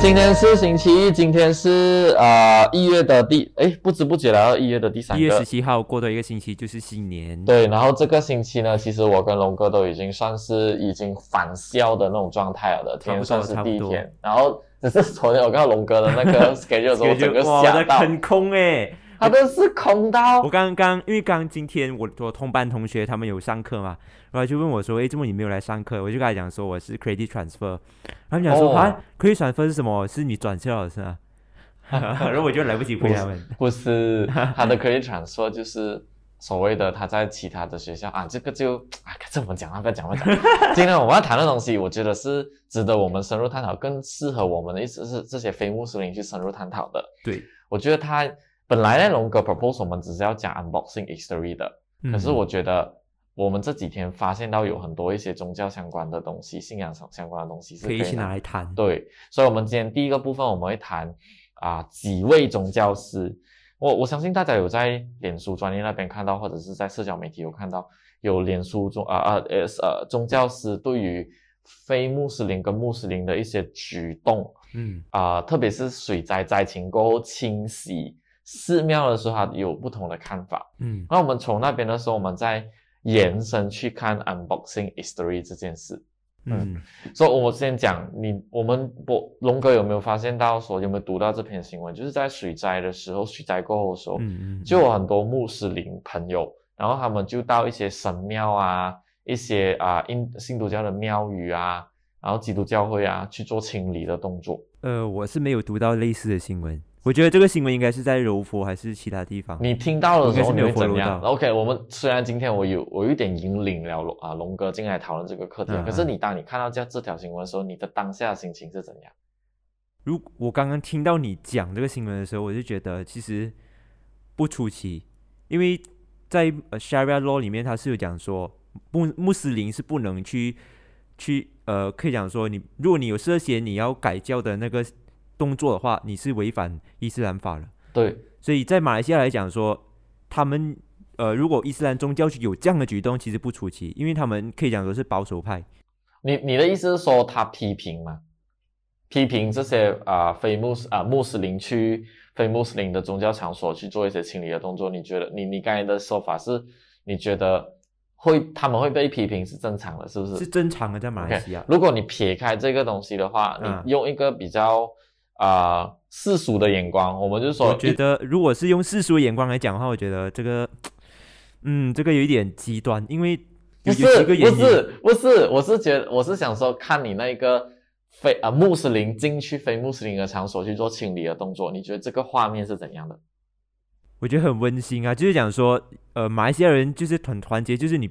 今天是星期一，今天是呃一月的第哎，不知不觉来到一月的第三个。一月十七号，过多一个星期就是新年。对，然后这个星期呢，其实我跟龙哥都已经算是已经返校的那种状态了的，今天算是第一天。然后只是昨天我看到龙哥的那个 schedule 时候，整个吓到，很空哎。他都是空到。我刚刚因为刚今天我我同班同学他们有上课嘛，然后就问我说：“哎，怎么你没有来上课？”我就跟他讲说：“我是 credit transfer。”他们讲说：“啊，credit transfer 是什么？是你转校是吧？” 然后我就来不及回他们。不是，他的 credit transfer 就是所谓的他在其他的学校啊，这个就啊，这我们讲了，不要讲了。今天我们要谈的东西，我觉得是值得我们深入探讨，更适合我们的意思是这些非穆斯林去深入探讨的。对，我觉得他。本来呢，龙哥 propose 我们只是要讲 unboxing history 的，可是我觉得我们这几天发现到有很多一些宗教相关的东西、信仰相相关的东西是可以一起拿来谈。对，所以，我们今天第一个部分我们会谈啊几位宗教师。我我相信大家有在脸书专业那边看到，或者是在社交媒体有看到有脸书中啊啊呃呃宗教师对于非穆斯林跟穆斯林的一些举动，嗯啊，特别是水灾灾情过后清洗。寺庙的时候，他有不同的看法。嗯，那我们从那边的时候，我们再延伸去看 unboxing history 这件事。嗯，所以我先讲你，我们我龙哥有没有发现到说有没有读到这篇新闻？就是在水灾的时候，水灾过后的时候，嗯嗯，就有很多穆斯林朋友，然后他们就到一些神庙啊，一些啊印信徒教的庙宇啊，然后基督教会啊去做清理的动作。呃，我是没有读到类似的新闻。我觉得这个新闻应该是在柔佛还是其他地方？你听到的时候你会怎样？OK，我们虽然今天我有我有点引领了龙啊龙哥进来讨论这个课题，可是你当你看到这这条新闻的时候，你的当下心情是怎样？如我刚刚听到你讲这个新闻的时候，我就觉得其实不出奇，因为在 Sharia Law 里面，它是有讲说穆穆斯林是不能去去呃，可以讲说你如果你有涉嫌你要改教的那个。动作的话，你是违反伊斯兰法了。对，所以在马来西亚来讲说，他们呃，如果伊斯兰宗教有这样的举动，其实不出奇，因为他们可以讲说是保守派。你你的意思是说他批评吗？批评这些啊非穆斯啊穆斯林去非穆斯林的宗教场所去做一些清理的动作？你觉得你你刚才的说法是，你觉得会他们会被批评是正常的，是不是？是正常的，在马来西亚。如果你撇开这个东西的话，你用一个比较。啊，世俗的眼光，我们就说，我觉得如果是用世俗的眼光来讲的话，我觉得这个，嗯，这个有一点极端，因为不是不是不是，我是觉得我是想说，看你那个非啊穆斯林进去非穆斯林的场所去做清理的动作，你觉得这个画面是怎样的？我觉得很温馨啊，就是讲说，呃，马来西亚人就是很团结，就是你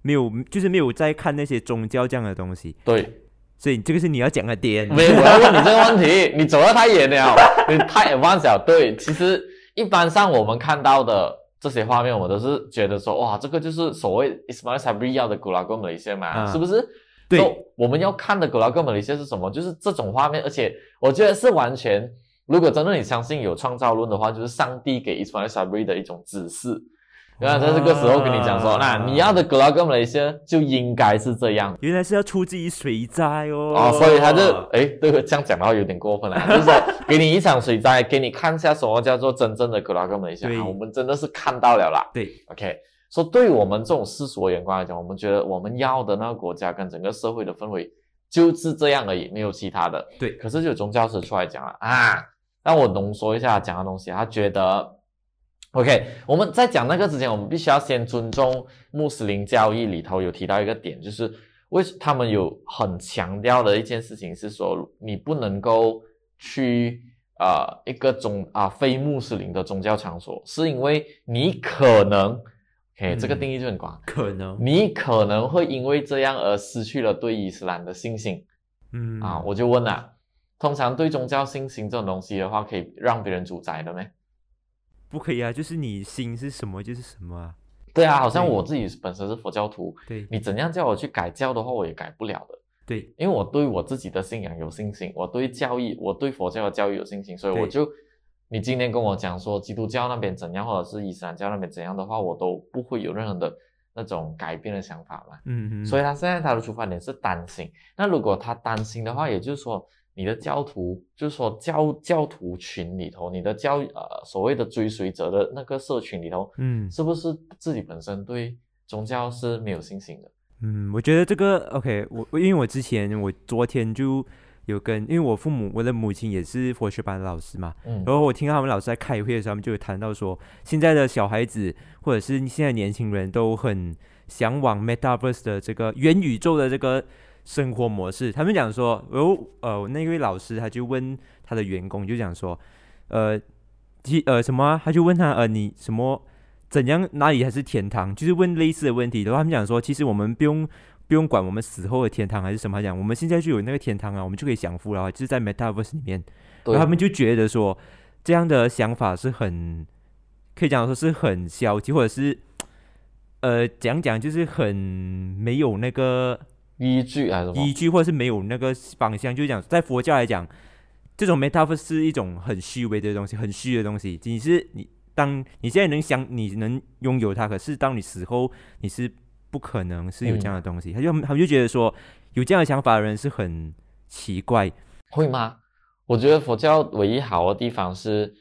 没有，就是没有在看那些宗教这样的东西，对。所以这个是你要讲的点。没有，我要问你这个问题，你走得太远了，你太 advanced 了。对，其实一般上我们看到的这些画面，我都是觉得说，哇，这个就是所谓 Ismail Sabri 要的古拉格马来西亚嘛，是不是？对，我们要看的古拉格马来西亚是什么？就是这种画面，而且我觉得是完全，如果真的你相信有创造论的话，就是上帝给 Ismail Sabri 的一种指示。原来在这个时候跟你讲说，那你要的格拉格马来西亚就应该是这样。原来是要出自于水灾哦。哦，所以他就哎，这个这样讲的话有点过分了，就是说给你一场水灾，给你看一下什么叫做真正的格拉格马来西亚。我们真的是看到了啦。对，OK，说对于我们这种世俗的眼光来讲，我们觉得我们要的那个国家跟整个社会的氛围就是这样而已，没有其他的。对，可是就宗教师出来讲了啊，让我浓缩一下讲的东西，他觉得。OK，我们在讲那个之前，我们必须要先尊重穆斯林教义里头有提到一个点，就是为他们有很强调的一件事情是说，你不能够去啊一个宗啊非穆斯林的宗教场所，是因为你可能，OK，这个定义就很广，可能你可能会因为这样而失去了对伊斯兰的信心。嗯啊，我就问了，通常对宗教信心这种东西的话，可以让别人主宰的没？不可以啊，就是你心是什么就是什么啊。对啊，好像我自己本身是佛教徒，对你怎样叫我去改教的话，我也改不了的。对，因为我对我自己的信仰有信心，我对教义，我对佛教的教育有信心，所以我就，你今天跟我讲说基督教那边怎样，或者是伊斯兰教那边怎样的话，我都不会有任何的那种改变的想法嘛。嗯嗯。所以他现在他的出发点是担心，那如果他担心的话，也就是说你的教徒，就是说教教徒群里头，你的教呃所谓的追随者的那个社群里头，嗯是不是自己本身对宗教是没有信心的？嗯，我觉得这个 OK，我我因为我之前我昨天就有跟，因为我父母我的母亲也是佛学班的老师嘛，嗯然后我听到他们老师在开会的时候，他们就有谈到说，现在的小孩子或者是现在年轻人都很向往 Metaverse 的这个元宇宙的这个生活模式。他们讲说，哦呃，那位老师他就问他的员工，就讲说，呃，其呃什么、他就问他呃你什么怎样哪里还是天堂，就是问类似的问题。然后他们讲说，其实我们不用。不用管我们死后的天堂还是什么，讲我们现在就有那个天堂啊，我们就可以享福了，就是在 Metaverse 里面。然后他们就觉得说，这样的想法是很，可以讲说是很消极，或者是，呃，讲讲就是很没有那个依据还是？依据，或者是没有那个方向。就是讲，在佛教来讲，这种 metaverse 是一种很虚伪的东西，很虚的东西。你是你，当你现在能想，你能拥有它，可是当你死后，你是不可能是有这样的东西。他就他们就觉得说，有这样的想法的人是很奇怪。会吗？我觉得佛教唯一好的地方是，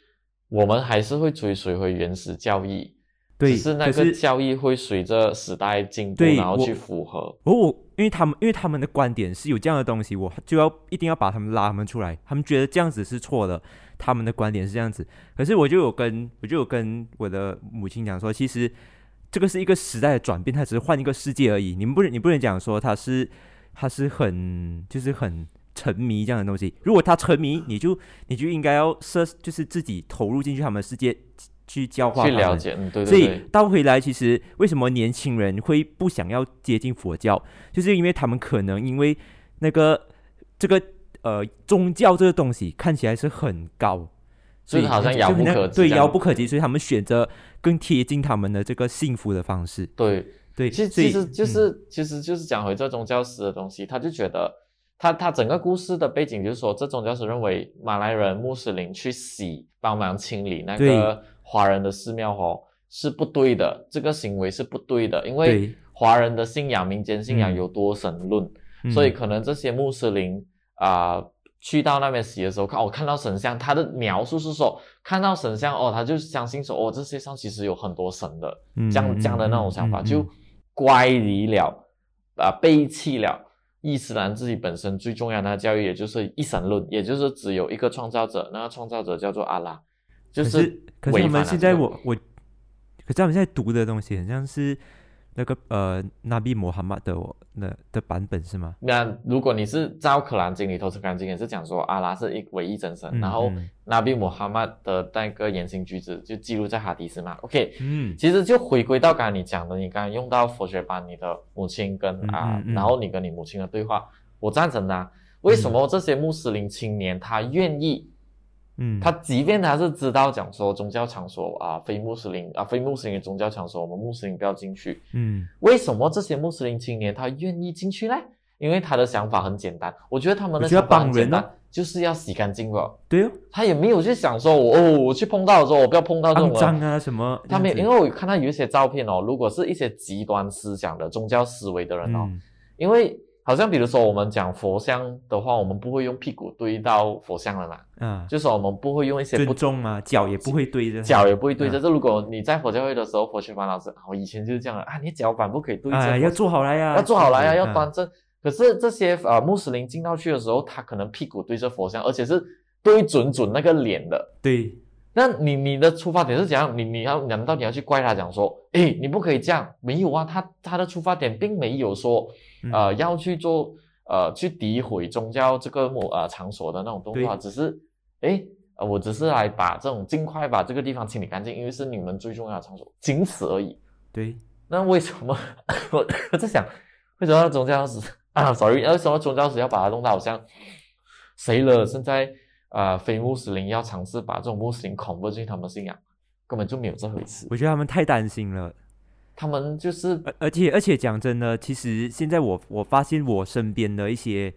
我们还是会追随回原始教义，对，只是那个教义会随着时代进步，然后去符合。我我因为他们因为他们的观点是有这样的东西，我就要一定要把他们拉他们出来。他们觉得这样子是错的，他们的观点是这样子。可是我就有跟我就有跟我的母亲讲说，其实这个是一个时代的转变，它只是换一个世界而已。你们不能你不能讲说他是他是很就是很沉迷这样的东西。如果他沉迷，你就你就应该要设就是自己投入进去他们的世界去教化他们。去了解，嗯，对所以倒回来，其实为什么年轻人会不想要接近佛教，就是因为他们可能因为那个这个呃宗教这个东西看起来是很高，所以好像遥不可及对遥不可及，所以他们选择更贴近他们的这个幸福的方式。对，对，其实其实就嗯。是、其实就是讲回这宗教师的东西，他就觉得他他整个故事的背景就是说，这宗教师认为马来人、穆斯林去洗帮忙清理那个华人的寺庙哦是不对的，这个行为是不对的，因为对。华人的信仰、民间信仰嗯。有多神论，嗯。所以可能这些穆斯林啊、去到那边洗的时候，看我、看到神像，他的描述是说看到神像哦，他就相信说哦，这世界上其实有很多神的，这样这样的那种想法，就乖离了啊、背弃了伊斯兰自己本身最重要的教育，也就是一神论，也就是只有一个创造者，那个创造者叫做阿拉，就可是可是违反了他们现在我我，可是我们现在读的东西很像是那个呃纳比穆罕马的那的版本是吗？那如果你是照《可兰经》里头，《可兰经》也是讲说阿拉是一唯一真神，嗯然后嗯纳比穆罕默的那个言行举止就记录在哈迪斯嘛。OK，嗯其实就回归到刚才你讲的，你刚才用到佛学班，你的母亲跟嗯啊、嗯嗯然后你跟你母亲的对话，我赞成的、啊。为什么这些穆斯林青年他愿意？嗯，他即便他是知道讲说宗教场所啊，非穆斯林啊，非穆斯林的宗教场所，我们穆斯林不要进去。嗯。为什么这些穆斯林青年他愿意进去呢？因为他的想法很简单，我觉得他们的想法很简单，哦就是要洗干净了。对哦，他也没有去想说我哦，我去碰到的时候，我不要碰到这种脏啊什么，他们因为我看到有一些照片哦，如果是一些极端思想的宗教思维的人哦，嗯。因为好像比如说我们讲佛像的话，我们不会用屁股对到佛像了嘛，嗯，就是说我们不会用一些不尊重啊，脚也不会对着它，脚也不会对着。啊这如果你在佛教会的时候，佛学班老师啊，我以前就是这样的啊，你脚板不可以对着要坐好来呀，要坐好来啊，这样子要端正。可是这些呃穆斯林进到去的时候，他可能屁股对着佛像，而且是对准准那个脸的。对，那你你的出发点是怎样？你你要难道你要去怪他讲说，哎，你不可以这样？没有啊，他他的出发点并没有说，嗯呃，要去做呃去诋毁宗教这个某呃场所的那种动画，只是诶，呃，我只是来把这种尽快把这个地方清理干净，因为是你们最重要的场所，仅此而已。对，那为什么 我我在想，为什么宗教史啊？sorry，为什么宗教史要把它弄到好像谁了？现在呃，非穆斯林要尝试把这种穆斯林 convert 进他们信仰，根本就没有这回事。我觉得他们太担心了。他们就是而而且而且讲真的，其实现在我我发现我身边的一些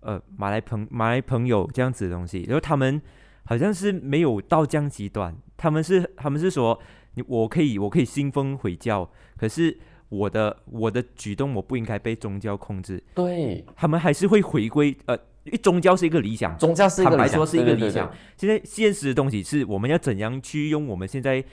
呃马来朋马来朋友这样子的东西，然后他们好像是没有到这样极端，他们是他们是说你我可以我可以信奉回教，可是我的我的举动我不应该被宗教控制，对他们还是会回归呃，因为宗教是一个理想，宗教是一个理想，坦白说是一个理想。现在现实的东西是我们要怎样去用我们现在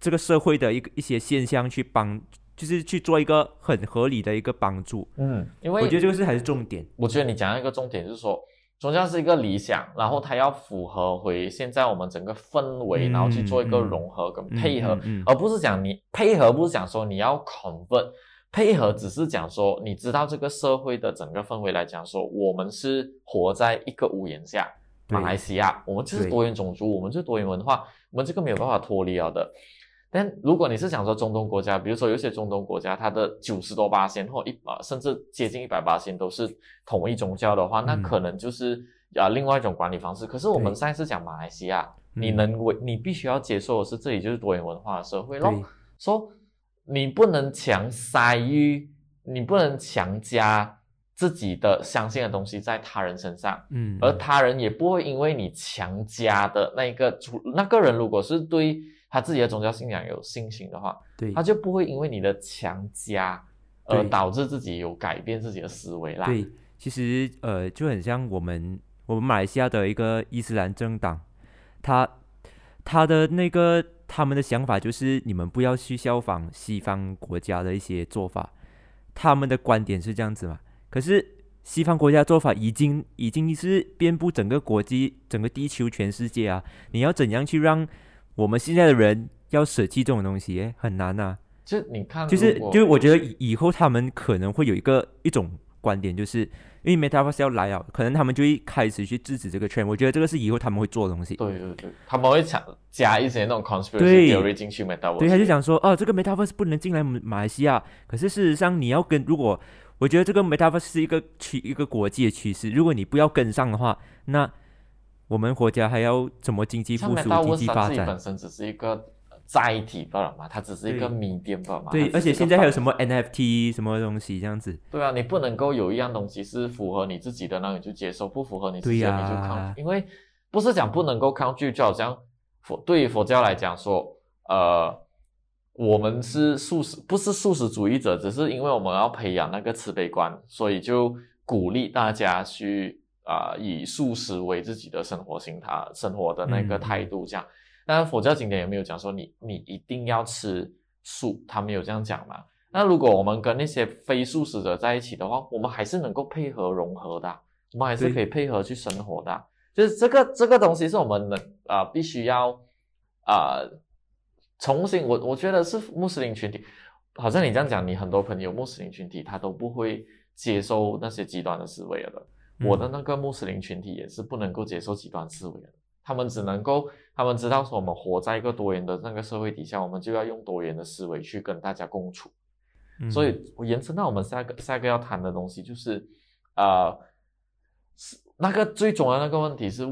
这个社会的一个一些现象去帮，就是去做一个很合理的一个帮助。嗯，因为我觉得这个是还是重点。我觉得你讲到一个重点，就是说宗教是一个理想，然后它要符合回现在我们整个氛围，嗯然后去做一个嗯融合跟嗯配合，嗯嗯而不是讲你配合，不是讲说你要 convert，配合只是讲说你知道这个社会的整个氛围来讲说，我们是活在一个屋檐下，对马来西亚，我们就是多元种族，我们就是多元文化，我们这个没有办法脱离了的。但如果你是想说中东国家，比如说有些中东国家，它的九十多八仙或一啊甚至接近一百八仙都是统一宗教的话，那嗯可能就是啊另外一种管理方式。可是我们对现在是讲马来西亚，你嗯能为你必须要接受的是这里就是多元文化的社会咯对。说你不能强塞于，你不能强加自己的相信的东西在他人身上。嗯，而他人也不会因为你强加的那一个主那个人，如果是对他自己的宗教信仰有信心的话，对他就不会因为你的强加而导致自己有改变自己的思维啦。对，其实呃就很像我们我们马来西亚的一个伊斯兰政党，他他的那个他们的想法就是你们不要去效仿西方国家的一些做法，他们的观点是这样子嘛。可是西方国家做法已经已经是遍布整个国际、整个地球、全世界啊！你要怎样去让我们现在的人要舍弃这种东西？诶很难啊。就你看，就是就是我觉得以以后他们可能会有一个一种观点，就是因为 Metaverse 要来啊，可能他们就会开始去制止这个 trend。我觉得这个是以后他们会做的东西。对对对，他们会想加一些那种 conspiracy 对 theory 进去 metaverse。对，他就讲说，哦，这个 Metaverse 不能进来马马来西亚。可是事实上，你要跟如果我觉得这个 Metaverse 是一个趋一个国际的趋势，如果你不要跟上的话，那我们国家还要怎么经济复苏、经济发展本？身只是一个载体罢了嘛，它只是一个对 medium 罢了嘛。对，而且现在还有什么 NFT 什么东西这样子？对啊，你不能够有一样东西是符合你自己的，那你就接受；不符合你自己的，你就抗拒。因为不是讲不能够抗拒，就好像佛对于佛教来讲说，呃，我们是素食，不是素食主义者，只是因为我们要培养那个慈悲观，所以就鼓励大家去啊、以素食为自己的生活心态、生活的那个嗯态度这样。当然，佛教经典也没有讲说你你一定要吃素，他没有这样讲嘛。那如果我们跟那些非素食者在一起的话，我们还是能够配合融合的啊，我们还是可以配合去生活的啊。就是这个这个东西是我们能啊、必须要啊、重新我我觉得是穆斯林群体，好像你这样讲，你很多朋友穆斯林群体他都不会接受那些极端的思维了的。我的嗯那个穆斯林群体也是不能够接受极端思维的，他们只能够，他们知道说我们活在一个多元的那个社会底下，我们就要用多元的思维去跟大家共处。嗯所以我延伸到我们下个下一个要谈的东西，就是呃，是那个最重要的那个问题是，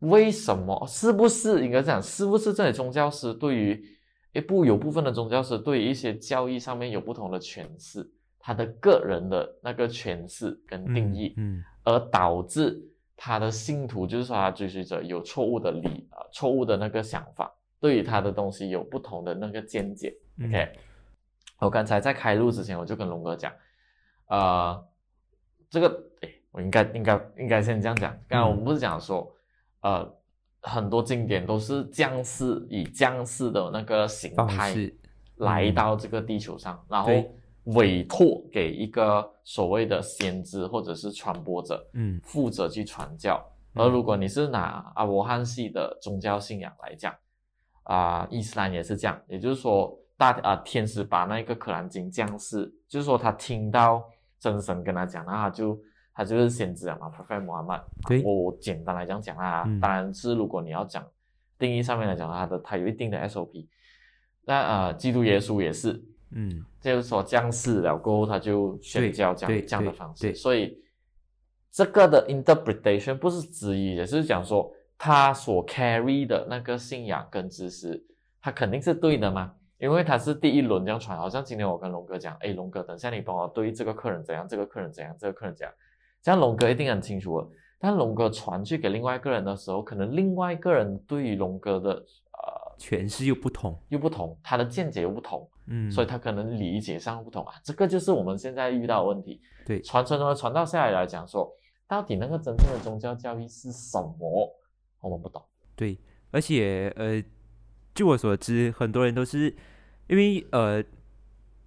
为什么是不是应该这样，是不是这里宗教师对于一部有部分的宗教师对于一些教义上面有不同的诠释，他的个人的那个诠释跟定义，嗯而导致他的信徒，就是说他追随者有错误的理啊、错误的那个想法，对于他的东西有不同的那个见解。嗯 OK，我刚才在开录之前，我就跟龙哥讲，呃，这个诶，我应该应该应该先这样讲。刚才我们不是讲说，呃，很多经典都是将士以将士的那个形态式来嗯到这个地球上，然后委托给一个所谓的先知或者是传播者，嗯负责去传教。嗯而如果你是拿阿罗汉系的宗教信仰来讲，啊、伊斯兰也是这样，也就是说大啊、天使把那个可兰经降世，就是说他听到真神跟他讲，那他就他就是先知了嘛，Prophet Muhammad。对。我我简单来讲讲啊，嗯。当然是如果你要讲定义上面来讲，它的它有一定的 SOP。那呃，基督耶稣也是，嗯。就是说降世了过后，他就宣教这对样这样的方式，对。所以这个的 interpretation 不是质疑，也是讲说他所 carry 的那个信仰跟知识，他肯定是对的嘛，因为他是第一轮这样传，好像今天我跟龙哥讲，哎，龙哥，等下你帮我对这个客人怎样，这个客人怎样，这个客人怎样，这样龙哥一定很清楚了。但龙哥传去给另外一个人的时候，可能另外一个人对于龙哥的呃诠释又不同，又不同，他的见解又不同，嗯，所以他可能理解上不同。啊，这个就是我们现在遇到的问题。对。传传传传到下来来讲说，到底那个真正的宗教教义是什么，我们不懂。对，而且呃，据我所知，很多人都是因为呃，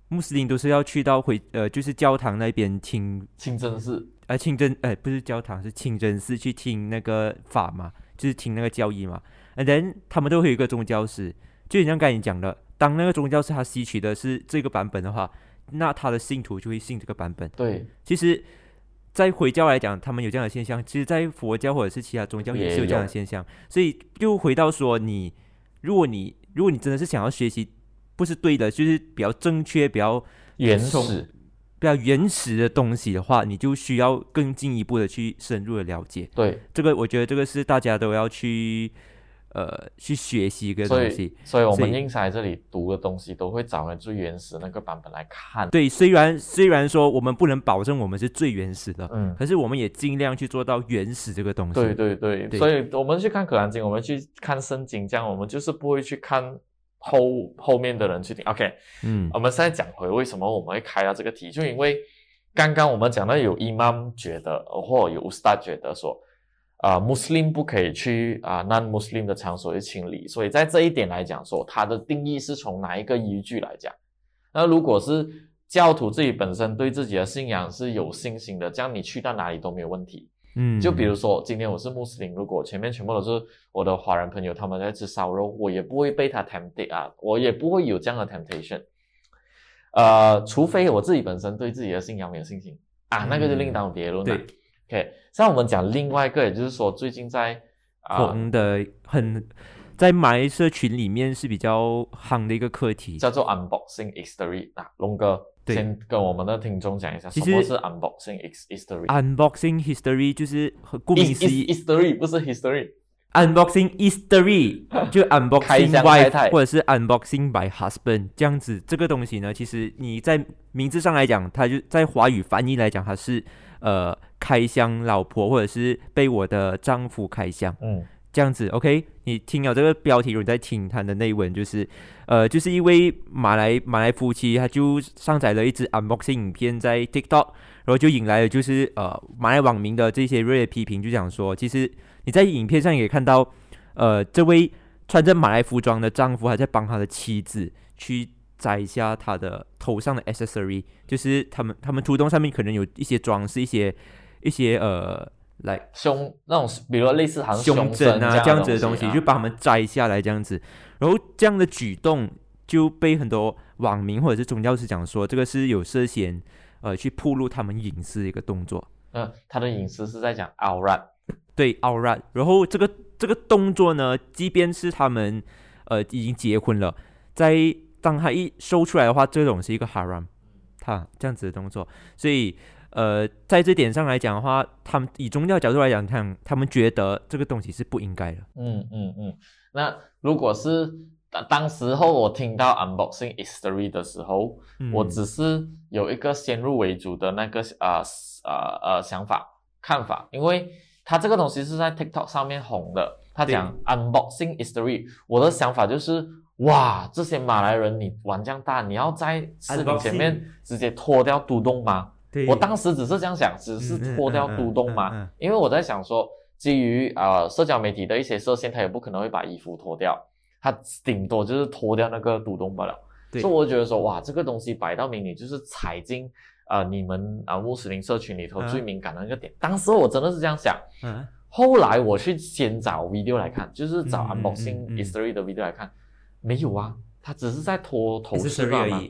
穆斯林都是要去到回呃，就是教堂那边听清真寺，呃，清真呃，不是教堂，是清真寺去听那个法嘛，就是听那个教义嘛。And then 他们都会有一个宗教师，就像刚才你讲的，当那个宗教师他吸取的是这个版本的话，那他的信徒就会信这个版本。对，其实，在回教来讲，他们有这样的现象；，其实，在佛教或者是其他宗教也是有这样的现象。所以，就回到说，你如果你如果你真的是想要学习，不是对的，就是比较正确、比较原始、比较原始的东西的话，你就需要更进一步的去深入的了解。对，这个我觉得这个是大家都要去。呃，去学习一个东西，所以我们硬在这里读的东西都会找回最原始那个版本来看。对，虽然虽然说我们不能保证我们是最原始的，嗯，可是我们也尽量去做到原始这个东西。对对对，所以我们去看《可兰经》，我们去看圣经，这样我们就是不会去看后后面的人去听。OK，嗯，我们现在讲回为什么我们会开到这个题，就因为刚刚我们讲到有 Imam 觉得，或有 Ustad 觉得说。啊，穆斯林不可以去啊，non Muslim 的场所去清理，所以在这一点来讲，说它的定义是从哪一个依据来讲？那如果是教徒自己本身对自己的信仰是有信心的，这样你去到哪里都没有问题。嗯，就比如说今天我是穆斯林，如果前面全部都是我的华人朋友，他们在吃烧肉，我也不会被他 tempted 啊，我也不会有这样的 temptation。呃，除非我自己本身对自己的信仰没有信心啊，那个就另当别论了。OK，像我们讲另外一个，也就是说最近在红的很，在埋社群里面是比较夯的一个课题，叫做 Unboxing History。那龙哥先跟我们的听众讲一下，什么是 Unboxing History？Unboxing History 就是顾名思义，History 不是 History。Unboxing History 就 Unboxing Wife 或者是 Unboxing by Husband 这样子，这个东西呢，其实你在名字上来讲，它就在华语翻译来讲，它是。呃，开箱老婆，或者是被我的丈夫开箱，嗯，这样子，OK？你听了这个标题，你在听他的内文，就是，呃，就是一位马来马来夫妻，他就上载了一支 unboxing 影片在 TikTok，然后就引来了就是呃马来网民的这些热烈批评，就讲说，其实你在影片上也看到，呃，这位穿着马来服装的丈夫还在帮他的妻子去。摘下他的头上的 accessory，就是他们他们图动上面可能有一些装饰，一些一些呃，来胸那种，比如类似好像胸针啊这样子的东西，就把他们摘下来这样子。然后这样的举动就被很多网民或者是宗教师讲说，这个是有涉嫌呃去暴露他们隐私的一个动作。嗯，他的隐私是在讲 a l right，对 a l right。然后这个这个动作呢，即便是他们呃已经结婚了，在当他一收出来的话，这种是一个 haram，他这样子的动作，所以呃，在这点上来讲的话，他们以宗教角度来讲，他他们觉得这个东西是不应该的。嗯嗯嗯。那如果是当当时候我听到 unboxing history 的时候，我只是有一个先入为主的那个啊啊呃想法看法，因为他这个东西是在 TikTok 上面红的，他讲 unboxing history，我的想法就是。哇，这些马来人，你玩这样大，你要在视频前面直接脱掉嘟咚吗？我当时只是这样想，只是脱掉嘟咚吗？因为我在想说，基于啊社交媒体的一些设限，他也不可能会把衣服脱掉，他顶多就是脱掉那个嘟咚罢了。所以我觉得说，哇，这个东西摆到明，你就是踩进啊你们啊穆斯林社群里头最敏感的那个点。当时我真的是这样想。后来我去先找 video 来看，就是找 unboxing history 的 video 来看。没有啊，他只是在脱头饰罢了。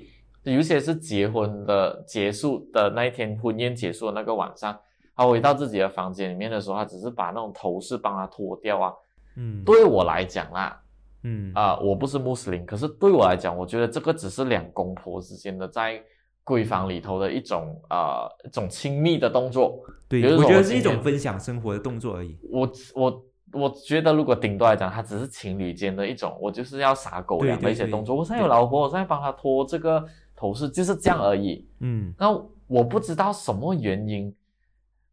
有些是结婚的结束的那一天，婚宴结束的那个晚上，他回到自己的房间里面的时候，他只是把那种头饰帮他脱掉啊。嗯，对我来讲啦，嗯啊，我不是穆斯林，可是对我来讲，我觉得这个只是两公婆之间的在闺房里头的一种啊一种亲密的动作。对，我觉得是一种分享生活的动作而已。我我。我觉得，如果顶多来讲，他只是情侣间的一种，我就是要撒狗粮的一些动作。我现在有老婆，我在帮他脱这个头饰，就是这样而已。嗯，那我不知道什么原因，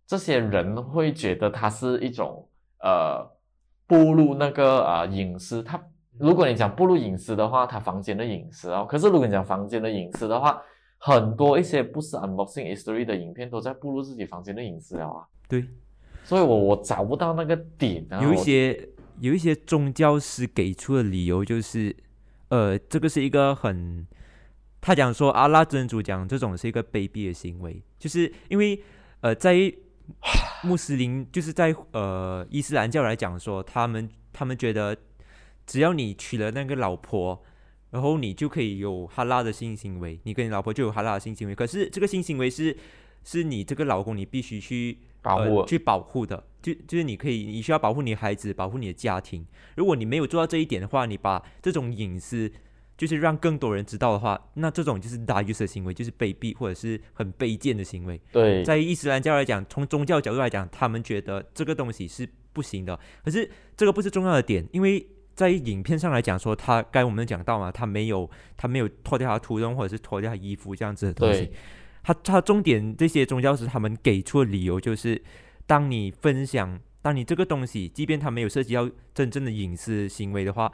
这些人会觉得它是一种呃步入那个啊隐私。他如果你讲步入隐私的话，他房间的隐私哦。可是如果你讲房间的隐私的话，很多一些不是 unboxing history 的影片都在步入自己房间的隐私了啊。对。所以我我找不到那个点。啊有一些有一些宗教师给出的理由就是，呃，这个是一个很，他讲说阿拉真主讲这种是一个卑鄙的行为，就是因为呃，在 穆斯林就是在呃伊斯兰教来讲说，他们他们觉得只要你娶了那个老婆。然后你就可以有哈拉的性行为，你跟你老婆就有哈拉的性行为。可是这个性行为是，是你这个老公你必须去保护呃、去保护的，就就是你可以，你需要保护你的孩子，保护你的家庭。如果你没有做到这一点的话，你把这种隐私就是让更多人知道的话，那这种就是大 use 的行为，就是卑鄙或者是很卑贱的行为。对在伊斯兰教来讲，从宗教角度来讲，他们觉得这个东西是不行的。可是这个不是重要的点，因为在影片上来讲说，他该我们讲到嘛，他没有他没有脱掉他的图东或者是脱掉他衣服这样子的东西对。他他重点这些宗教师他们给出的理由就是，当你分享，当你这个东西，即便他没有涉及到真正的隐私行为的话，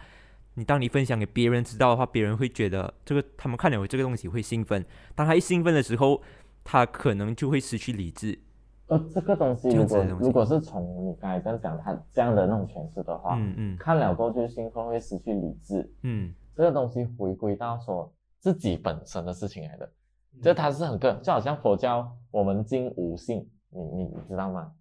你当你分享给别人知道的话，别人会觉得这个他们看了有这个东西会兴奋，当他一兴奋的时候，他可能就会失去理智。呃，这个东西这如果如果是从你刚才这样讲，他这样的那种诠释的话，嗯嗯看了过后就兴奋会失去理智，嗯这个东西回归到说自己本身的事情来的，这它是很个人，就好像佛教我们敬五性，你你你知道吗？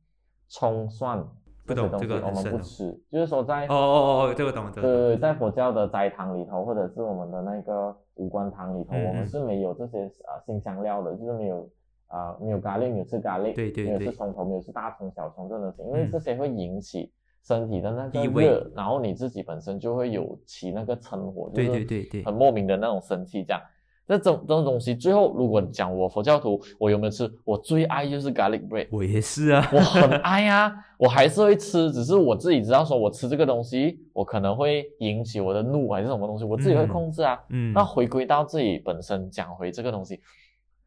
葱蒜不这些东西懂这个我们不吃，就是说在哦哦哦，这个懂这个懂。对，在佛教的斋堂里头，或者是我们的那个五官堂里头，嗯我们嗯。是没有这些啊新香料的，就是没有啊、没有咖喱，没有吃咖喱，对对对。没有吃葱头，没有吃大葱、小葱这种东西，因为嗯。这些会引起身体的那个热，然后你自己本身就会有起那个嗔火，就对是对对对。很莫名的那种生气这样。这种这种东西，最后如果你讲我佛教徒，我有没有吃？我最爱就是 garlic bread，我也是啊。我很爱啊，我还是会吃，只是我自己知道说我吃这个东西，我可能会引起我的怒还是什么东西，我自己会嗯控制啊。嗯，那回归到自己本身，讲回这个东西，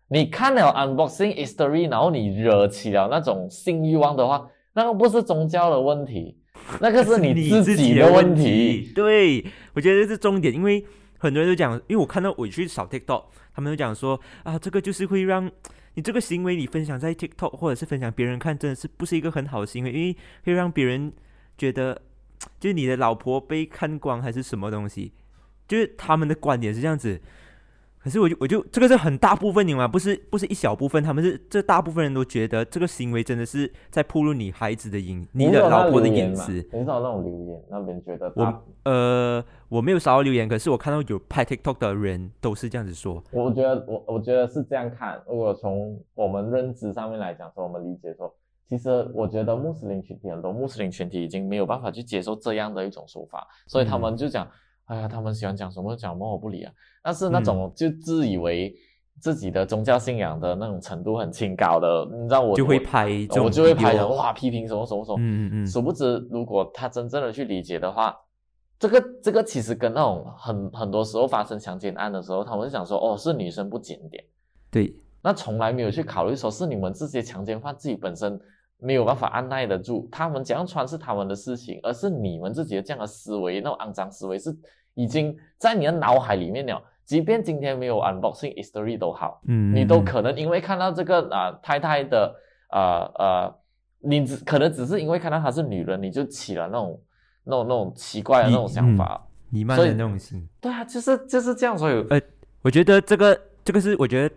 你看了 unboxing history，然后你惹起了那种性欲望的话，那个不是宗教的问题，那个是你 自己的问题。对，我觉得这是重点，因为很多人都讲，因为我看到我去扫 TikTok，他们都讲说啊，这个就是会让你这个行为你分享在 TikTok 或者是分享别人看，真的是不是一个很好的行为，因为会让别人觉得就是你的老婆被看光还是什么东西，就是他们的观点是这样子。可是我就我就这个是很大部分你嘛，不是不是一小部分，他们是这大部分人都觉得这个行为真的是在暴露你孩子的隐，你的老婆的隐私。很少那种留言，那边觉得我呃，我没有少到留言，可是我看到有拍 TikTok 的人都是这样子说。我觉得我我觉得是这样看。如果从我们认知上面来讲，说我们理解说，其实我觉得穆斯林群体很多穆斯林群体已经没有办法去接受这样的一种说法，所以他们就讲，哎呀，他们喜欢讲什么讲什么，我不理啊。但是那种就自以为自己的宗教信仰的那种程度很清高的，你知道我就会拍我就会拍的 video 哇，批评什么什么什么，嗯嗯嗯，殊不知，如果他真正的去理解的话，这个这个其实跟那种很很多时候发生强奸案的时候，他们就想说，哦，是女生不检点，对，那从来没有去考虑说是你们这些强奸犯自己本身没有办法按耐得住，他们怎样穿是他们的事情，而是你们自己的这样的思维，那种肮脏思维是已经在你的脑海里面了。即便今天没有 unboxing history 都好，嗯，你都嗯可能因为看到这个啊、太太的呃呃，你只可能只是因为看到她是女人，你就起了那种那种那种奇怪的那种想法。弥漫的那种心。对啊，就是就是这样，所以呃我觉得这个这个是我觉得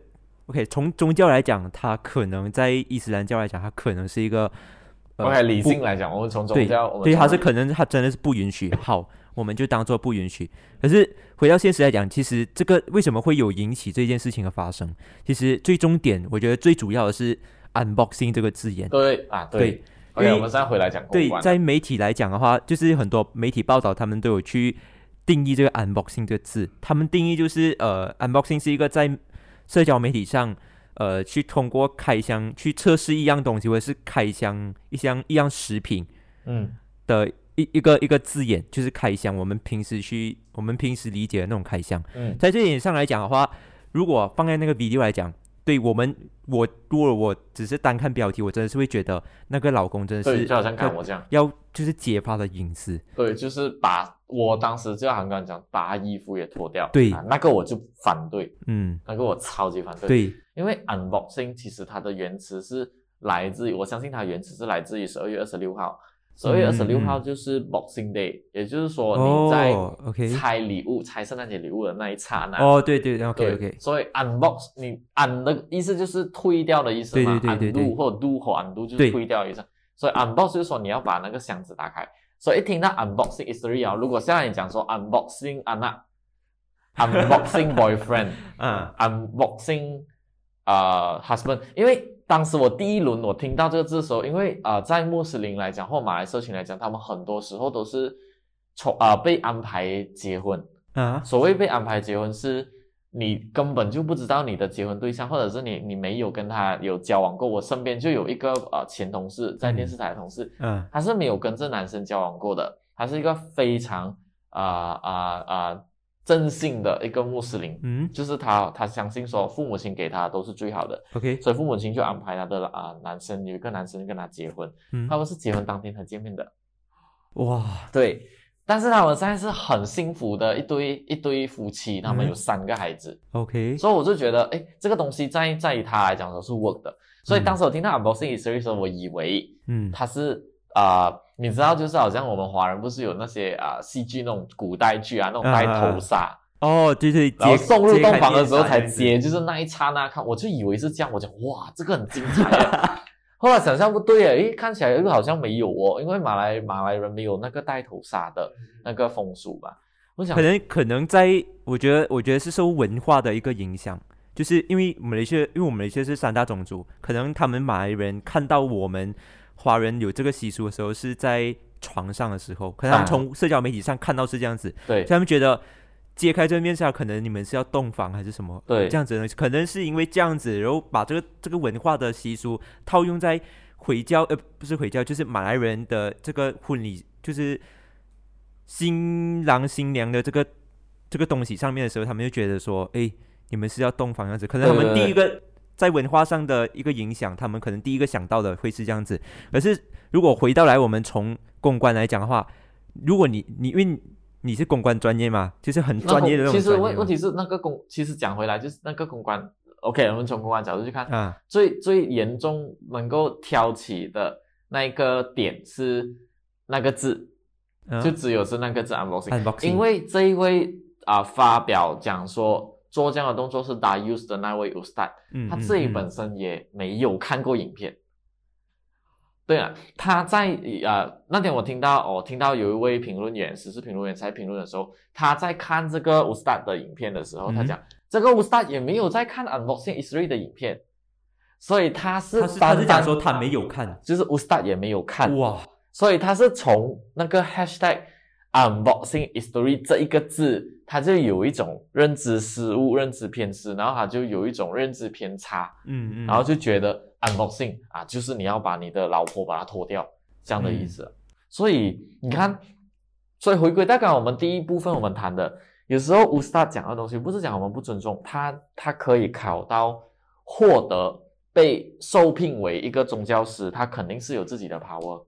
OK，从宗教来讲，它可能在伊斯兰教来讲，它可能是一个。呃 OK 理性来讲，我们从宗教，对，从它是可能它真的是不允许，好，我们就当做不允许。可是回到现实来讲，其实这个为什么会有引起这件事情的发生？其实最终点，我觉得最主要的是 unboxing 这个字眼。对啊对。对 OK，因为我们现在回来讲公对，在媒体来讲的话，就是很多媒体报道，他们都有去定义这个 unboxing 这个字。他们定义就是呃，unboxing 是一个在社交媒体上，呃，去通过开箱去测试一样东西，或者是开箱一箱一样食品嗯的一一个一个字眼，就是开箱。我们平时去我们平时理解的那种开箱，嗯在这一点上来讲的话，如果放在那个 video 来讲，对我们我如果我只是单看标题，我真的是会觉得那个老公真的，是就好像看我这样，要就是揭发的隐私。对，就是把我当时就好像刚刚讲，把他衣服也脱掉，对啊，那个我就反对，嗯，那个我超级反对，对，因为 unboxing 其实它的原词是来自于，我相信它原词是来自于十二月二十六号。十二月二十六号就是 Boxing Day，、也就是说你在拆礼物、拆圣诞节礼物的那一刹那。哦，对对，OK 对 OK，所以 unbox 你 un 的意思就是退掉的意思嘛，对对对对对 undo 或者 do 或 undo 就是对退掉的意思。所以 unbox 就是说你要把那个箱子打开。所以一听到 unboxing history 啊，如果现在你讲说 unboxing Anna，Unboxing boyfriend，嗯 unboxing 呃 husband，因为当时我第一轮我听到这个字的时候，因为呃在穆斯林来讲或马来社群来讲，他们很多时候都是从呃被安排结婚。啊，所谓被安排结婚，是你根本就不知道你的结婚对象，或者是你你没有跟他有交往过。我身边就有一个呃前同事，在电视台的同事，嗯他是没有跟这男生交往过的，他是一个非常啊啊啊正信的一个穆斯林。嗯。就是他，他相信说父母亲给他都是最好的，，OK，所以父母亲就安排他的啊、男生有一个男生跟他结婚，嗯。他，们是结婚当天才见面的。哇，对，但是他们现在是很幸福的一对一对夫妻，他们嗯。有三个孩子，OK，所以我就觉得，哎，这个东西在在于他来讲都是 work 的。所以当时我听到 unboxing history 的时候，我以为嗯。他是啊、呃你知道，就是好像我们华人不是有那些啊、戏剧那种古代剧啊，那种戴头纱，哦，对对，然后送入洞房的时候才接，就是那一刹那看，我就以为是这样，我讲哇，这个很精彩耶。后来想象不对诶，诶，看起来又好像没有哦，因为马来马来人没有那个戴头纱的那个风俗吧。我想可能可能在，我觉得我觉得是受文化的一个影响，就是因为马来西亚，因为我们马来西亚是三大种族，可能他们马来人看到我们华人有这个习俗的时候，是在床上的时候，可能他们啊。从社交媒体上看到是这样子，对。所以他们觉得揭开这个面纱，可能你们是要洞房还是什么？对。这样子的东西，可能是因为这样子，然后把这个这个文化的习俗套用在回教，呃，不是回教，就是马来人的这个婚礼，就是新郎新娘的这个这个东西上面的时候，他们就觉得说，哎，你们是要洞房这样子，可能他们第一个在文化上的一个影响，他们可能第一个想到的会是这样子。可是如果回到来，我们从公关来讲的话，如果你你因为你是公关专业嘛，就是很专业的那种其实问问题是那个公，其实讲回来就是那个公关，OK，我们从公关角度去看，啊，最最严重能够挑起的那一个点是那个字，嗯。就只有是那个字 unboxing，unboxing，因为这一位啊、发表讲说做这样的动作是 Dayus 的那位 Ustad，嗯他自己嗯本身也没有看过影片。对了，他在呃那天我听到哦，听到有一位评论员，时事评论员在评论的时候，他在看这个 Ustad 的影片的时候，嗯。他讲这个 Ustad 也没有在看 Unboxing History 的影片，所以他是他是讲说他没有看，就是 Ustad 也没有看，哇，所以他是从那个 hashtag unboxing history 这一个字，他就有一种认知失误、认知偏失，然后他就有一种认知偏差，嗯嗯，然后就觉得 unboxing 啊，就是你要把你的老婆把它脱掉这样的意思。所以你看，所以回归到刚刚我们第一部分我们谈的，有时候 Ustad 讲的东西不是讲我们不尊重他，他可以考到获得被受聘为一个宗教师，他肯定是有自己的 power。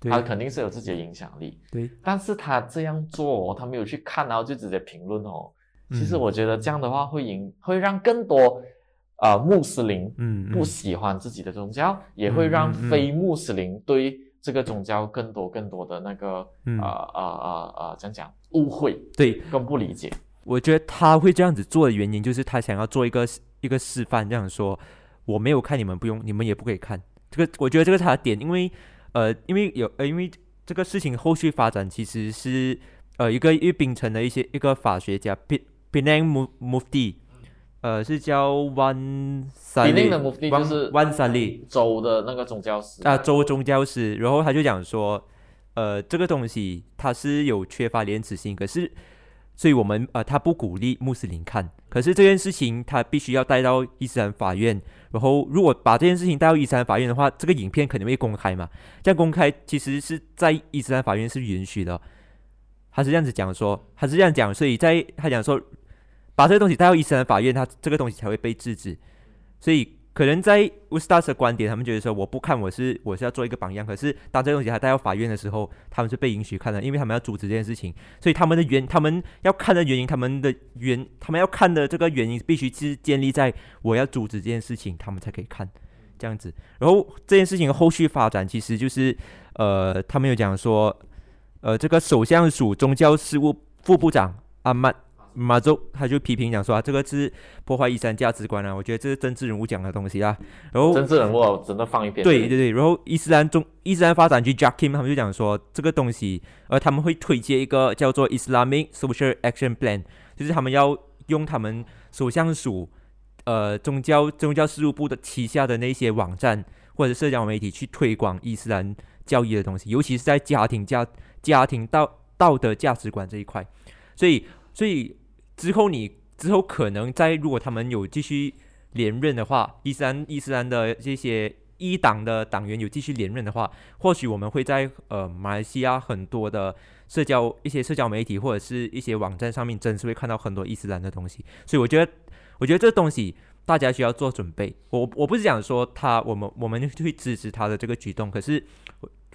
对。他肯定是有自己的影响力，对，但是他这样做、哦，他没有去看，然后就直接评论哦。其实嗯我觉得这样的话会引会让更多呃穆斯林嗯不喜欢自己的宗教，也会让非穆斯林对这个宗教更多更多的那个嗯。呃呃呃呃，怎样讲误会对，更不理解。我觉得他会这样子做的原因，就是他想要做一个一个示范，这样说我没有看，你们不用，你们也不可以看。这个我觉得这个是他的点，因为呃，因为有呃，因为这个事情后续发展其实是呃一个一个槟城的一些一个法学家 P Penang Mufti，呃是叫 Wan 比令的 Saleh 目的就是 Wan Salih 州的那个宗教师。啊，州宗教师，然后他就讲说，呃，这个东西它是有缺乏廉耻心，可是，所以我们呃，他不鼓励穆斯林看，可是这件事情他必须要带到伊斯兰法院，然后如果把这件事情带到伊斯兰法院的话，这个影片肯定会公开嘛，这样公开其实是在伊斯兰法院是允许的，他是这样子讲说，他是这样讲，所以在他讲说，把这个东西带到伊斯兰法院，他这个东西才会被制止。所以可能在乌斯达斯的观点，他们觉得说我不看，我是我是要做一个榜样。可是当这东西还带到法院的时候，他们是被允许看的，因为他们要阻止这件事情。所以他们的原，他们要看的原因，他们的原，他们要看的这个原因，必须是建立在我要阻止这件事情，他们才可以看。这样子。然后这件事情的后续发展，其实就是呃，他们有讲说，呃，这个首相署宗教事务副部长阿曼。马周他就批评讲说啊，这个是破坏伊斯兰价值观啊，我觉得这是政治人物讲的东西啊。然后政治人物只能放一边。对对对，然后伊斯兰中伊斯兰发展局 Jakim 他们就讲说这个东西，呃，他们会推荐一个叫做 Islamic Social Action Plan，就是他们要用他们首相署呃宗教宗教事务部的旗下的那些网站或者社交媒体去推广伊斯兰教义的东西，尤其是在家庭家家庭道道德价值观这一块，所以所以。之后，你之后可能在如果他们有继续连任的话，伊斯兰伊斯兰的这些一党的党员有继续连任的话，或许我们会在呃马来西亚很多的社交一些社交媒体或者是一些网站上面，真是会看到很多伊斯兰的东西。所以我觉得，我觉得这东西大家需要做准备。我我不是讲说他我们我们会支持他的这个举动，可是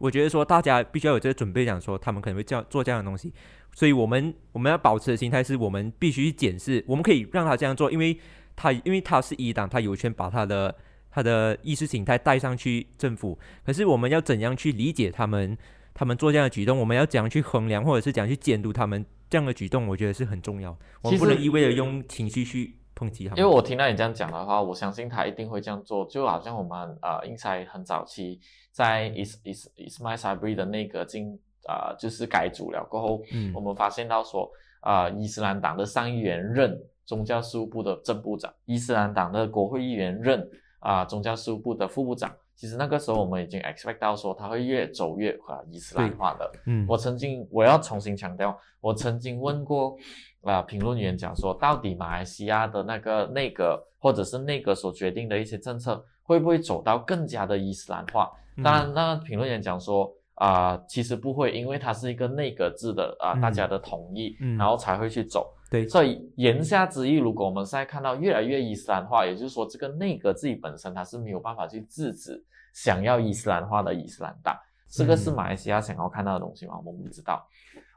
我我觉得说大家必须要有这个准备，讲说他们可能会这样做这样的东西。所以我们我们要保持的心态是我们必须去检视，我们可以让他这样做，因为他因为他是一党，他有权把他的他的意识形态带上去政府。可是我们要怎样去理解他们，他们做这样的举动？我们要怎样去衡量，或者是怎样去监督他们这样的举动？我觉得是很重要。我们不能一味的用情绪去抨击他们。因为我听到你这样讲的话，我相信他一定会这样做。就好像我们呃，英才很早期在 Is Is Ismail Sabri 的那个进。啊，就是改组了过后，嗯，我们发现到说，啊，伊斯兰党的上议员任宗教事务部的正部长，伊斯兰党的国会议员任啊宗教事务部的副部长。其实那个时候我们已经 expect 到说，他会越走越啊伊斯兰化的。嗯，我曾经我要重新强调，我曾经问过啊评论员讲说，到底马来西亚的那个内阁或者是内阁所决定的一些政策，会不会走到更加的伊斯兰化？当然，那评论员讲说。啊，其实不会，因为它是一个内阁制的啊，大家的同意，然后才会去走。对，所以言下之意，如果我们现在看到越来越伊斯兰化，也就是说，这个内阁自己本身它是没有办法去制止想要伊斯兰化的伊斯兰党。这个是马来西亚想要看到的东西吗？我们不知道。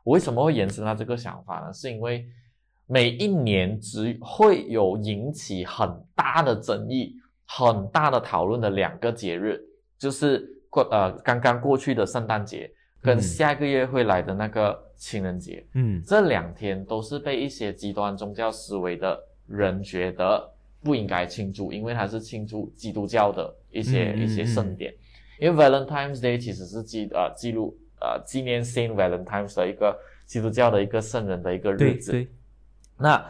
我为什么会延伸到这个想法呢？是因为每一年只会有引起很大的争议、很大的讨论的两个节日，就是。过呃，刚刚过去的圣诞节跟下个月会来的那个情人节，嗯，这两天都是被一些极端宗教思维的人觉得不应该庆祝，因为它是庆祝基督教的一些一些盛典。因为 Valentine's Day 其实是记呃记录呃纪念 Saint Valentine's 的一个基督教的一个圣人的一个日子。对。那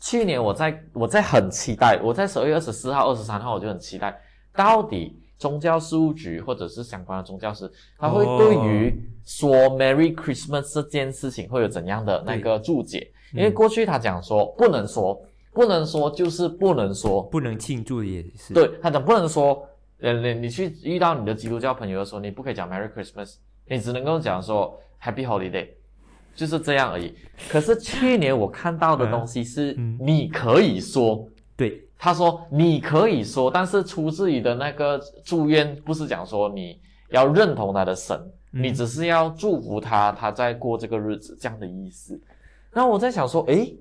去年我在我在很期待，我在十二月二十四号、二十三号我就很期待，到底。宗教事务局或者是相关的宗教师，他会对于说 “Merry Christmas” 这件事情会有怎样的那个注解？因为过去他讲说不能说，不能说就是不能说，不能庆祝也是。对他讲不能说，呃，你你去遇到你的基督教朋友的时候，你不可以讲 “Merry Christmas”，你只能够讲说 “Happy Holiday”，就是这样而已。可是去年我看到的东西是，你可以说。对，他说你可以说，但是出自于的那个祝愿不是讲说你要认同他的神，你只是要祝福他，他在过这个日子这样的意思。然后我在想说，诶，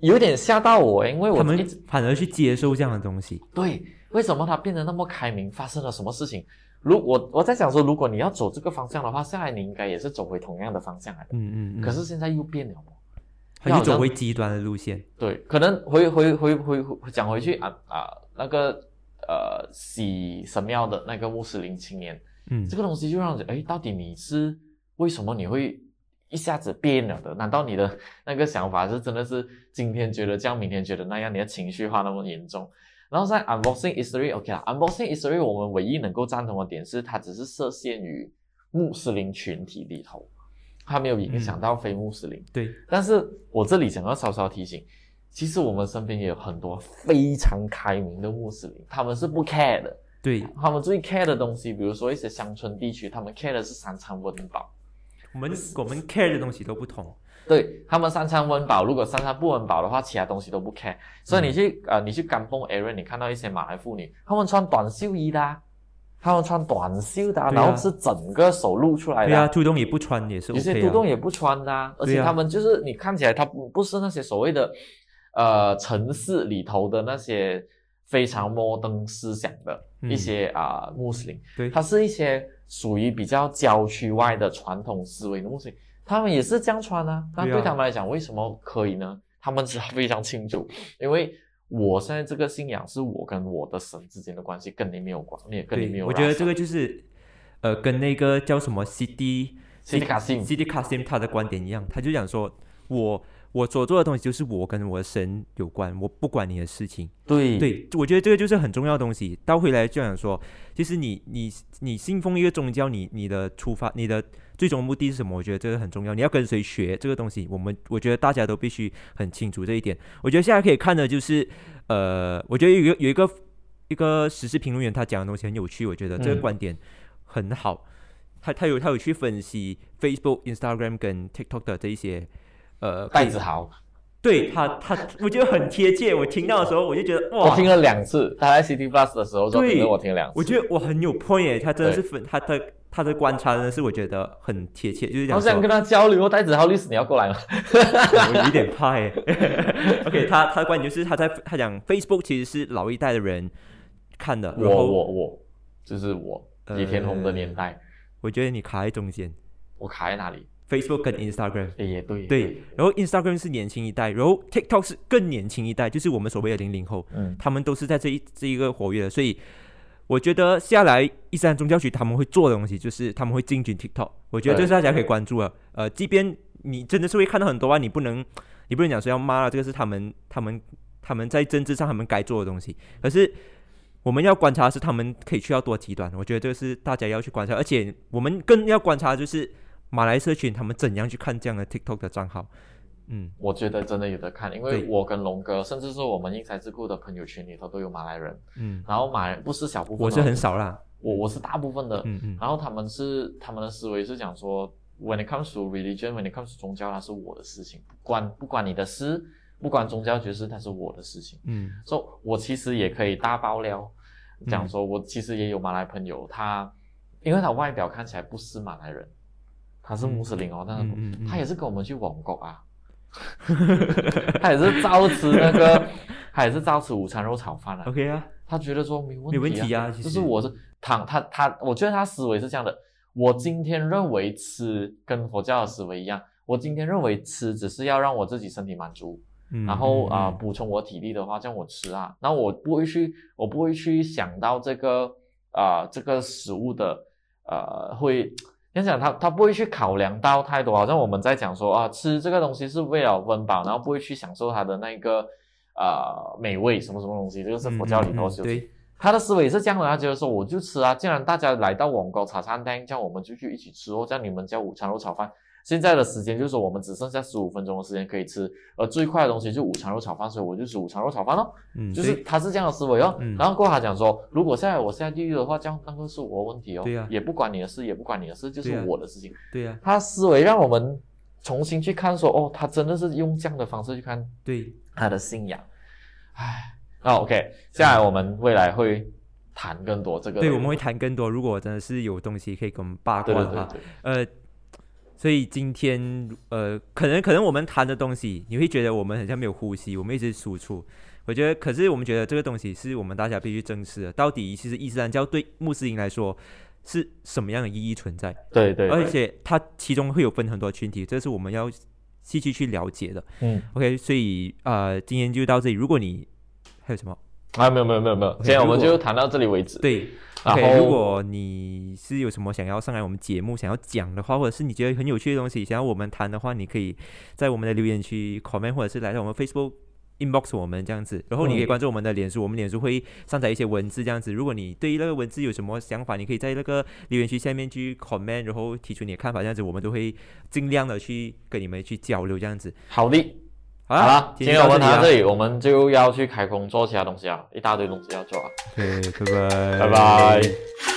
有点吓到我，因为我们反而去接受这样的东西。对，为什么他变得那么开明？发生了什么事情？如我我在想说，如果你要走这个方向的话，下来你应该也是走回同样的方向来的。嗯嗯嗯。可是现在又变了。要走回极端的路线，对，可能回回回回回讲回去啊啊，那个呃洗神庙的那个穆斯林青年，嗯，这个东西就让人哎，到底你是为什么你会一下子变了的？难道你的那个想法是真的是今天觉得这样，明天觉得那样，你的情绪化那么严重？然后在 unboxing history，OK 啊，unboxing history，我们唯一能够赞同的点是，它只是设限于穆斯林群体里头。他没有影响到非穆斯林，对。但是我这里想要稍稍提醒，其实我们身边也有很多非常开明的穆斯林，他们是不 care 的。对，他们最 care 的东西，比如说一些乡村地区，他们 care 的是三餐温饱。我们我们 care 的东西都不同。对他们三餐温饱，如果三餐不温饱的话，其他东西都不 care。所以你去呃，你去甘榜 area，你看到一些马来妇女，她们穿短袖衣的。他们穿短袖的，然后是整个手露出来的。对啊，突洞也不穿也是。有些突洞也不穿的，而且他们就是你看起来，他不不是那些所谓的呃城市里头的那些非常摩登思想的嗯一些啊、穆斯林，对他是一些属于比较郊区外的传统思维的穆斯林，他们也是这样穿啊。那对他们来讲，为什么可以呢？他们是非常清楚，因为我现在这个信仰是我跟我的神之间的关系，跟你没有关，你也跟你没对，有。我觉得这个就是呃，跟那个叫什么 CD Sidi Kasim CD Kasim 他的观点一样，他就讲说，我我所做的东西就是我跟我的神有关，我不管你的事情。对对，我觉得这个就是很重要的东西。倒回来就想说，其实你你你信奉一个宗教，你你的出发，你的最终目的是什么？我觉得这个很重要。你要跟谁学这个东西，我们我觉得大家都必须很清楚这一点。我觉得现在可以看的就是，呃，我觉得有一个有一个一个时事评论员他讲的东西很有趣，我觉得这个嗯观点很好。他他有他有去分析 Facebook、Instagram 跟 TikTok 的这一些呃戴子豪，对他他我觉得很贴切。我听到的时候我就觉得哇，我听了两次，他在 City Plus 的时候说对我听了两次，我觉得我很有 point 耶，他真的是对分他的他的观察呢是我觉得很贴切，就是讲说好想跟他交流。戴子豪律师，你要过来吗？我有一点怕耶。OK，他他的观点就是他在他讲 Facebook 其实是老一代的人看的，然我我我，就是我呃李天红的年代，我觉得你卡在中间我卡在哪里？，Facebook 跟 Instagram。哎也对，对，然后 Instagram 是年轻一代，然后 TikTok 是更年轻一代，就是我们所谓的零零后，嗯，他们都是在这一这一个活跃的，所以我觉得下来伊斯兰宗教局他们会做的东西，就是他们会进军 TikTok，我觉得这是大家可以关注的。呃，即便你真的是会看到很多啊，你不能你不能讲说要骂了，这个是他们他们他们在政治上他们该做的东西，可是。我们要观察的是他们可以去到多极端，我觉得这个是大家要去观察，而且我们更要观察的就是马来社群他们怎样去看这样的 TikTok 的账号。嗯，我觉得真的有得看，因为我跟龙哥，甚至是我们英才智库的朋友圈里头都有马来人，嗯，然后马来不是小部分哦，我是很少啦。我我是大部分的，嗯嗯，然后他们是他们的思维是讲说，when it comes to religion，when it comes to 宗教，它是我的事情，不关不关你的事，不关宗教局势，它是我的事情。嗯。所、以我其实也可以大爆料，嗯讲说我其实也有马来朋友，他因为他外表看起来不是马来人，他是穆斯林哦，但是嗯嗯嗯他也是跟我们去网购啊，他也是照吃那个，他也是照吃午餐肉炒饭啊。，OK 啊，他觉得说没问没问题题啊就是我是躺他他，我觉得他思维是这样的。我今天认为吃跟佛教的思维一样，我今天认为吃只是要让我自己身体满足，嗯然后啊、补充我体力的话，这样我吃啊，那我不会去我不会去想到这个啊、呃这个食物的呃会。想想他他不会去考量到太多，好像我们在讲说啊，吃这个东西是为了温饱，然后不会去享受它的那个呃美味什么什么东西，这个是佛教里头嗯嗯他的思维是这样的，他觉得说我就吃啊，既然大家来到网购茶餐厅，叫我们就去一起吃哦，叫你们叫午餐肉炒饭。现在的时间就是说我们只剩下十五分钟的时间可以吃，而最快的东西就午餐肉炒饭，所以我就吃午餐肉炒饭哦。嗯，就是他是这样的思维哦。嗯然后过后他讲说，如果现在我下地狱的话，这样那个是我的问题哦，对呀也不关你的事，也不关你的事，就是我的事情。对呀，他思维让我们重新去看说，哦，他真的是用这样的方式去看对，他的信仰。唉，那 OK，接下来我们未来会谈更多这个。对，我们会谈更多。如果真的是有东西可以跟我们八对卦的话，对对对，呃，所以今天呃，可能可能我们谈的东西，你会觉得我们很像没有呼吸，我们一直输出。我觉得，可是我们觉得这个东西是我们大家必须正视的。到底其实伊斯兰教对穆斯林来说是什么样的意义存在？对对，对而且它其中会有分很多群体，这是我们要细细去了解的。嗯，OK，所以呃，今天就到这里。如果你还有什么？啊，没有没有没有没有，今天我们就谈到这里为止。对然，OK，后如果你是有什么想要上来我们节目想要讲的话，或者是你觉得很有趣的东西想要我们谈的话，你可以在我们的留言区 comment，或者是来到我们 Facebook inbox 我们这样子。然后你可以嗯关注我们的脸书，我们脸书会上载一些文字这样子。如果你对于那个文字有什么想法，你可以在那个留言区下面去 comment，然后提出你的看法，这样子我们都会尽量的去跟你们去交流这样子。好的，好好了，今天我们谈到这里里，我们就要去开工做其他东西啊，一大堆东西要做啊，啊，对，拜拜，拜拜。